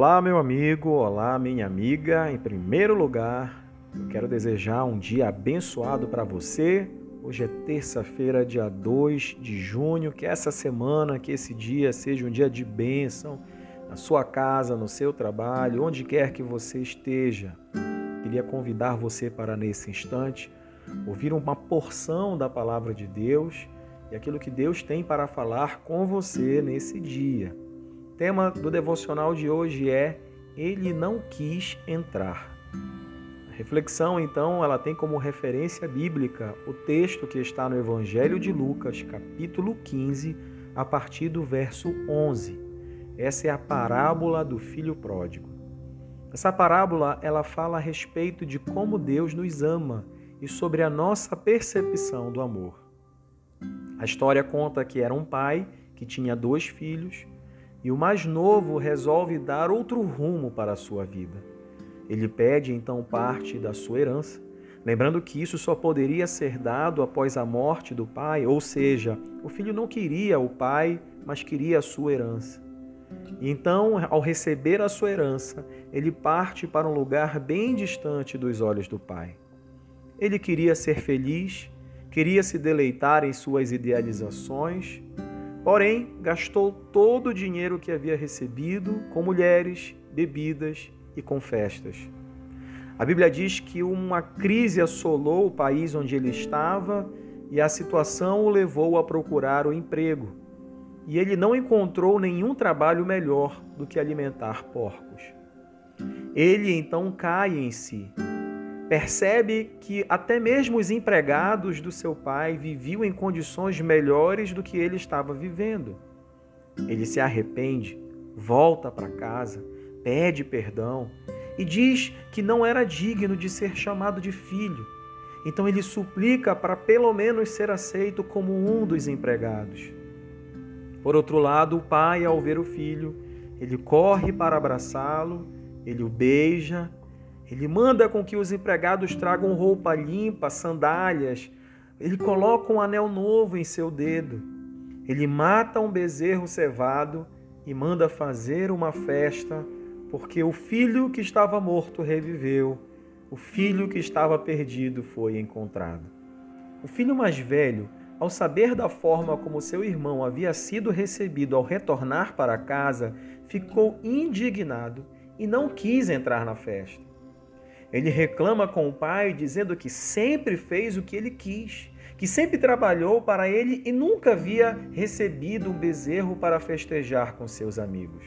Olá, meu amigo, olá, minha amiga. Em primeiro lugar, eu quero desejar um dia abençoado para você. Hoje é terça-feira, dia 2 de junho. Que essa semana, que esse dia seja um dia de bênção na sua casa, no seu trabalho, onde quer que você esteja. Queria convidar você para, nesse instante, ouvir uma porção da palavra de Deus e aquilo que Deus tem para falar com você nesse dia tema do devocional de hoje é Ele não quis entrar. A reflexão, então, ela tem como referência bíblica o texto que está no Evangelho de Lucas, capítulo 15, a partir do verso 11. Essa é a parábola do filho pródigo. Essa parábola, ela fala a respeito de como Deus nos ama e sobre a nossa percepção do amor. A história conta que era um pai que tinha dois filhos e o mais novo resolve dar outro rumo para a sua vida. Ele pede então parte da sua herança, lembrando que isso só poderia ser dado após a morte do pai, ou seja, o filho não queria o pai, mas queria a sua herança. Então, ao receber a sua herança, ele parte para um lugar bem distante dos olhos do pai. Ele queria ser feliz, queria se deleitar em suas idealizações, Porém, gastou todo o dinheiro que havia recebido com mulheres, bebidas e com festas. A Bíblia diz que uma crise assolou o país onde ele estava e a situação o levou a procurar o emprego. E ele não encontrou nenhum trabalho melhor do que alimentar porcos. Ele então cai em si Percebe que até mesmo os empregados do seu pai viviam em condições melhores do que ele estava vivendo. Ele se arrepende, volta para casa, pede perdão e diz que não era digno de ser chamado de filho. Então ele suplica para pelo menos ser aceito como um dos empregados. Por outro lado, o pai, ao ver o filho, ele corre para abraçá-lo, ele o beija ele manda com que os empregados tragam roupa limpa, sandálias. Ele coloca um anel novo em seu dedo. Ele mata um bezerro cevado e manda fazer uma festa, porque o filho que estava morto reviveu, o filho que estava perdido foi encontrado. O filho mais velho, ao saber da forma como seu irmão havia sido recebido ao retornar para casa, ficou indignado e não quis entrar na festa. Ele reclama com o pai, dizendo que sempre fez o que ele quis, que sempre trabalhou para ele e nunca havia recebido um bezerro para festejar com seus amigos.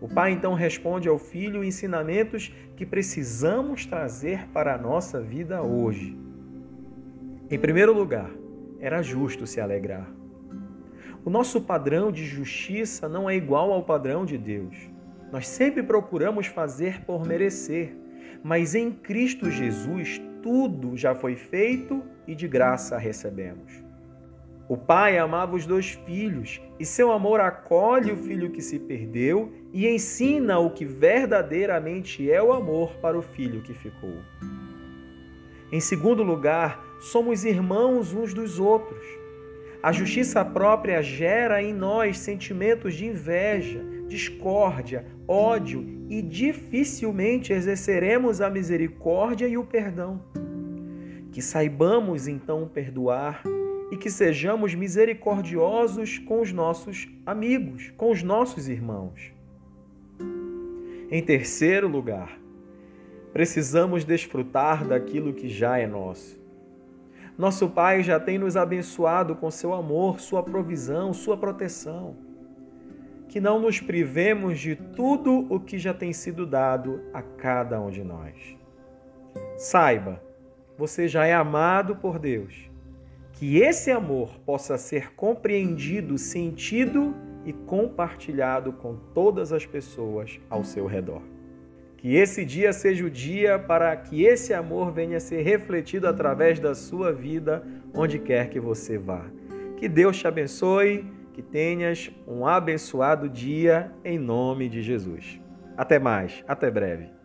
O pai então responde ao filho ensinamentos que precisamos trazer para a nossa vida hoje. Em primeiro lugar, era justo se alegrar. O nosso padrão de justiça não é igual ao padrão de Deus. Nós sempre procuramos fazer por merecer mas em Cristo Jesus tudo já foi feito e de graça recebemos. O pai amava os dois filhos e seu amor acolhe o filho que se perdeu e ensina o que verdadeiramente é o amor para o filho que ficou. Em segundo lugar, somos irmãos uns dos outros. A justiça própria gera em nós sentimentos de inveja, discórdia, ódio e dificilmente exerceremos a misericórdia e o perdão. Que saibamos então perdoar e que sejamos misericordiosos com os nossos amigos, com os nossos irmãos. Em terceiro lugar, precisamos desfrutar daquilo que já é nosso. Nosso Pai já tem nos abençoado com seu amor, sua provisão, sua proteção. Que não nos privemos de tudo o que já tem sido dado a cada um de nós. Saiba, você já é amado por Deus. Que esse amor possa ser compreendido, sentido e compartilhado com todas as pessoas ao seu redor. Que esse dia seja o dia para que esse amor venha a ser refletido através da sua vida, onde quer que você vá. Que Deus te abençoe, que tenhas um abençoado dia em nome de Jesus. Até mais, até breve.